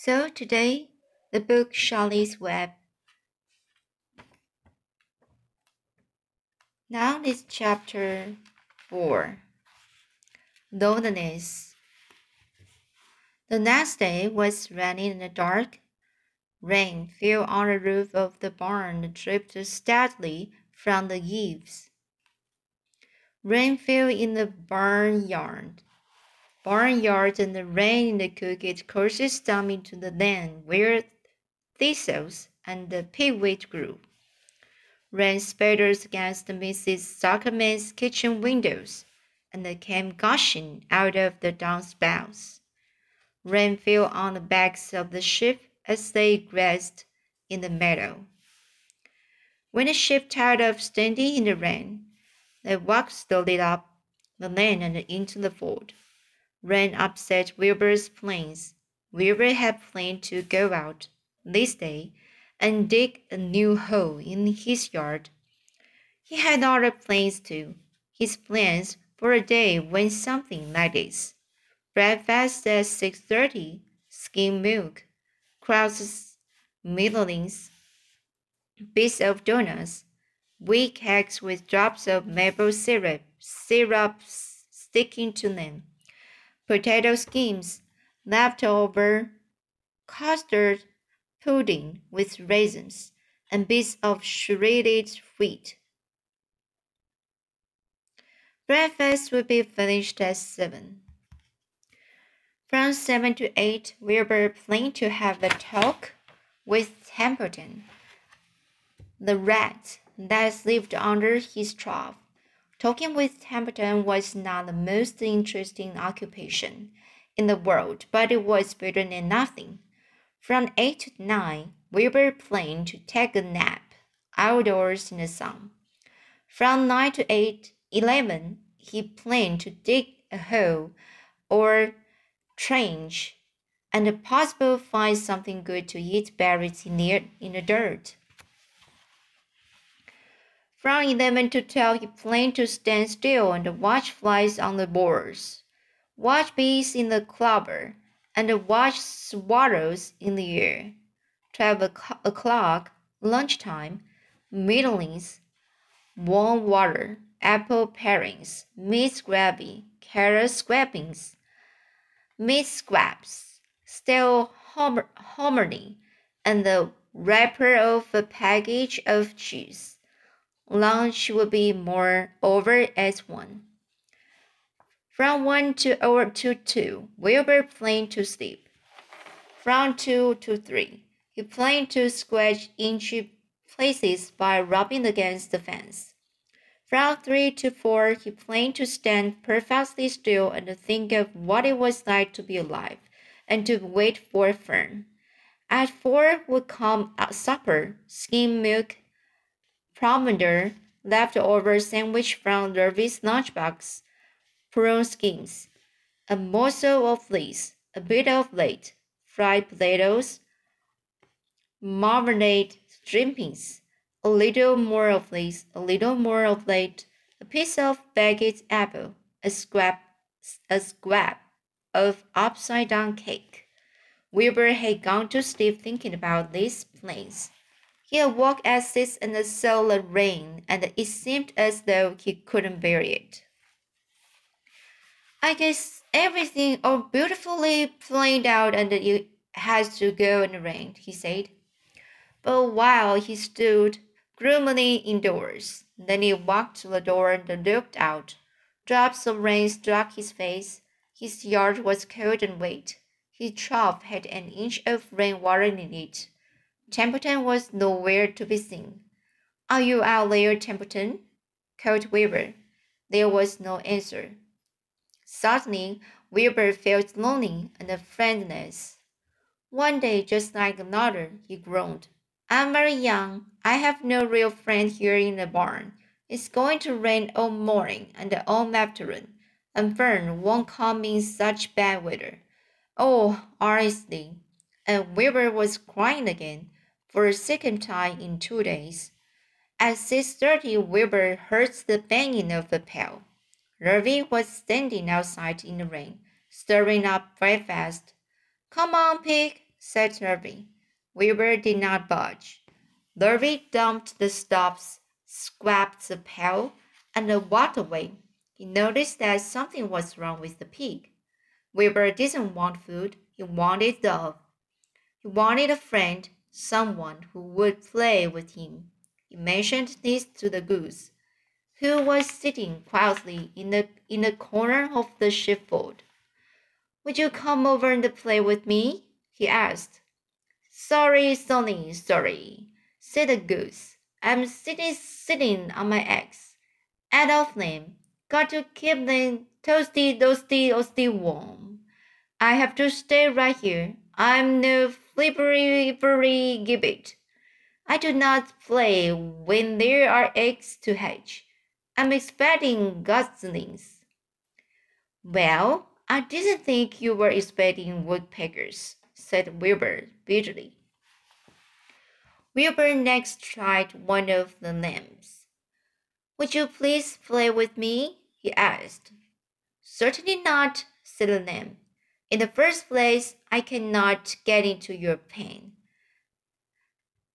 So today, the book Charlotte's Web. Now this chapter 4 Loneliness. The next day was in the dark. Rain fell on the roof of the barn and dripped steadily from the eaves. Rain fell in the barnyard barnyard and the rain in the crooked courses down into the land where thistles and the pigweed grew. Rain spatters against Mrs. Zuckerman's kitchen windows and they came gushing out of the downspouts. Rain fell on the backs of the sheep as they grazed in the meadow. When the sheep tired of standing in the rain, they walked slowly up the lane and into the fold. Rain upset Wilbur's plans. Wilbur had planned to go out this day and dig a new hole in his yard. He had other plans too. His plans for a day went something like this. Breakfast at 6.30, skim milk, crusts, middlings, bits of donuts, weak eggs with drops of maple syrup, syrup sticking to them potato skins, leftover custard pudding with raisins, and bits of shredded wheat. Breakfast would be finished at seven. From seven to eight, we Wilbur planned to have a talk with Templeton, the rat that lived under his trough. Talking with Templeton was not the most interesting occupation in the world, but it was better than nothing. From eight to nine, we were planned to take a nap outdoors in the sun. From nine to eight, eleven, he planned to dig a hole or trench and possibly find something good to eat buried the, in the dirt. From 11 to 12, he planned to stand still and watch flies on the boards, watch bees in the clover, and watch swallows in the air. 12 o'clock, lunchtime, middlings, warm water, apple parings, meat gravy, carrot scrapings, meat scraps, stale hominy, and the wrapper of a package of cheese. Lunch would be more over at one. From one to over to two, Wilbur planned to sleep. From two to three, he planned to scratch into places by rubbing against the fence. From three to four, he planned to stand perfectly still and think of what it was like to be alive and to wait for Fern. At four would come supper, skim milk, provender, leftover sandwich from Lurvy's lunchbox, prawn skins, a morsel of lace, a bit of late, fried potatoes, marmalade drippings, a little more of lace, a little more of late, a piece of baked apple, a scrap, a scrap of upside down cake. Wilbur had gone to sleep thinking about these plans. He awoke at six and saw the rain, and it seemed as though he couldn't bear it. I guess everything all beautifully planned out and it has to go in the rain, he said. But while he stood gloomily indoors, then he walked to the door and looked out. Drops of rain struck his face. His yard was cold and wet. His trough had an inch of rain water in it. Templeton was nowhere to be seen. Are you out there, Templeton? called Wilbur. There was no answer. Suddenly, Wilbur felt lonely and friendless. One day, just like another, he groaned. I'm very young. I have no real friend here in the barn. It's going to rain all morning and all afternoon, and Fern won't come in such bad weather. Oh, honestly. And Wilbur was crying again for a second time in two days. At 6.30, Wilbur heard the banging of the pail. Lurvy was standing outside in the rain, stirring up breakfast. Come on, pig, said Lurvy. Wilbur did not budge. Lurvy dumped the stuffs, swept the pail, and walked away. He noticed that something was wrong with the pig. Wilbur didn't want food, he wanted love. He wanted a friend, someone who would play with him. He mentioned this to the goose, who was sitting quietly in the, in the corner of the sheepfold. Would you come over and play with me? he asked. Sorry, Sonny, sorry, said the goose. I'm sitting, sitting on my eggs. Out of them, got to keep them toasty, toasty, toasty warm. I have to stay right here. I'm no flippery, gibbet. I do not play when there are eggs to hatch. I'm expecting goslings. Well, I didn't think you were expecting woodpeckers, said Wilbur bitterly. Wilbur next tried one of the lambs. Would you please play with me? he asked. Certainly not, said the lamb. In the first place, I cannot get into your pen,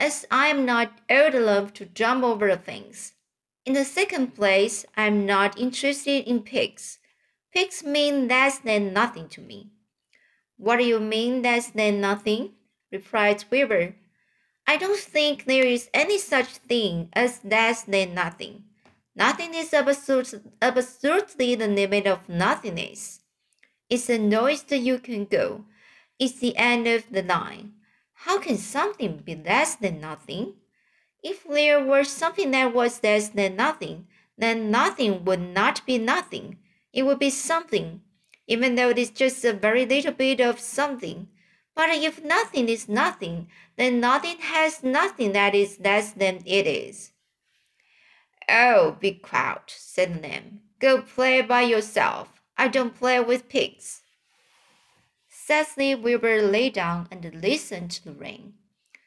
as I am not old enough to jump over things. In the second place, I am not interested in pigs. Pigs mean less than nothing to me. What do you mean less than nothing? replied Wilbur. I don't think there is any such thing as less than nothing. Nothing is absurd, absurdly the limit of nothingness. It's the lowest you can go. It's the end of the line. How can something be less than nothing? If there were something that was less than nothing, then nothing would not be nothing. It would be something, even though it is just a very little bit of something. But if nothing is nothing, then nothing has nothing that is less than it is. Oh, be quiet, said the Lamb. Go play by yourself. I don't play with pigs. Cecily Wilbur lay down and listened to the rain.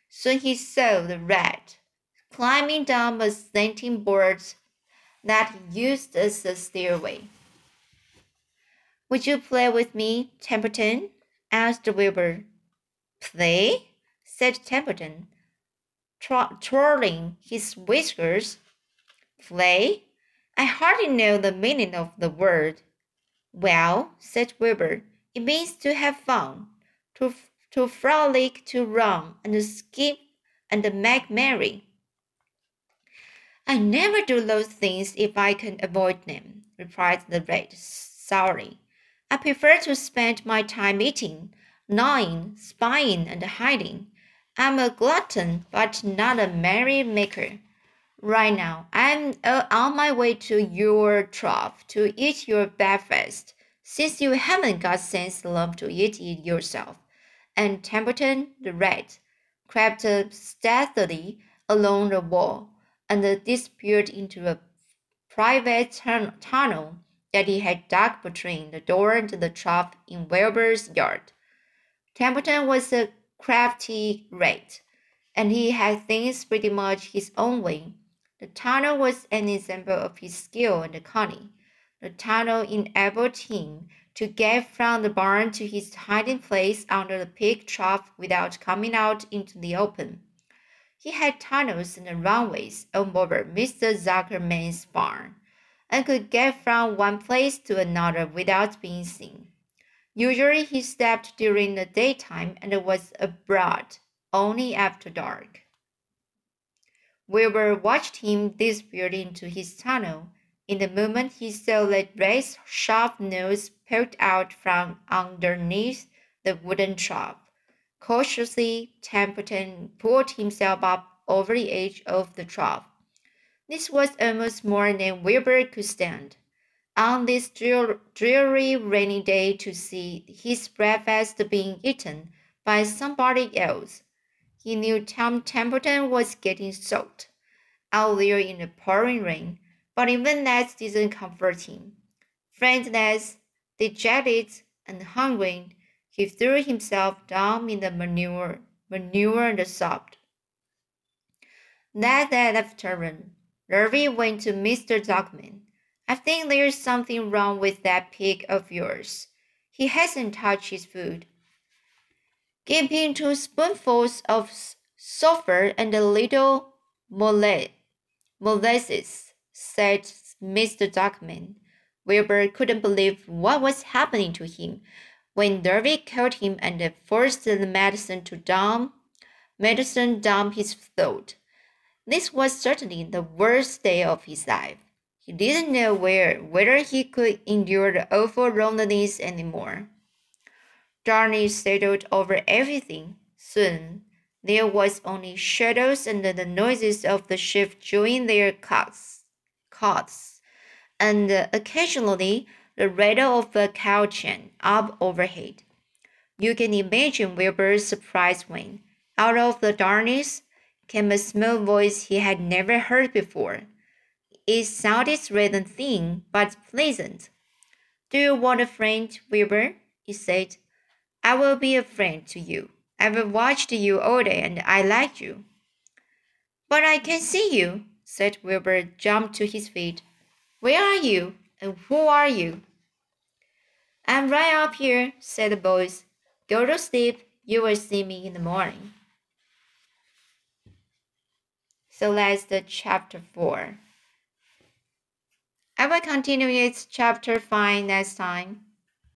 Soon he saw the rat climbing down a slanting board that used as a stairway. Would you play with me, Templeton? asked Wilbur. Play? said Templeton, twirling his whiskers. Play? I hardly know the meaning of the word. Well, said Wilbur, it means to have fun, to, to frolic, to run, and skip, and make merry. I never do those things if I can avoid them, replied the rat sourly. I prefer to spend my time eating, gnawing, spying, and hiding. I'm a glutton, but not a merry maker. Right now, I'm uh, on my way to your trough to eat your breakfast, since you haven't got sense enough to eat it yourself. And Templeton, the rat, crept stealthily along the wall and disappeared into a private tun tunnel that he had dug between the door and the trough in Wilbur's yard. Templeton was a crafty rat, and he had things pretty much his own way. The tunnel was an example of his skill and cunning. The tunnel enabled him to get from the barn to his hiding place under the pig trough without coming out into the open. He had tunnels and runways all over Mr. Zuckerman's barn and could get from one place to another without being seen. Usually he slept during the daytime and was abroad only after dark. Wilbur watched him disappear into his tunnel. In the moment he saw that Ray's sharp nose poked out from underneath the wooden trough. Cautiously, Templeton pulled himself up over the edge of the trough. This was almost more than Wilbur could stand. On this dreary rainy day to see his breakfast being eaten by somebody else. He knew Tom Templeton was getting soaked out there in the pouring rain, but even that didn't comfort him. Friendless, dejected, and hungry, he threw himself down in the manure, manure and sobbed. That afternoon, Lurvy went to Mr. Dogman. I think there's something wrong with that pig of yours. He hasn't touched his food. Give him two spoonfuls of sulphur and a little molasses, said Mr. Duckman. Wilbur couldn't believe what was happening to him. When Davy caught him and forced the medicine to dump, medicine dump his throat. This was certainly the worst day of his life. He didn't know where, whether he could endure the awful loneliness anymore. Darkness settled over everything. Soon, there was only shadows and the noises of the ship chewing their cuts, cuts, and occasionally the rattle of a cow chain up overhead. You can imagine Wilbur's surprise when, out of the darkness, came a small voice he had never heard before. It sounded rather thin, but pleasant. Do you want a friend, Wilbur? he said. I will be a friend to you. I've watched you all day and I like you. But I can see you, said Wilbur, jumped to his feet. Where are you? And who are you? I'm right up here, said the voice. Go to sleep. You will see me in the morning. So that's the chapter 4. I will continue its chapter 5 next time.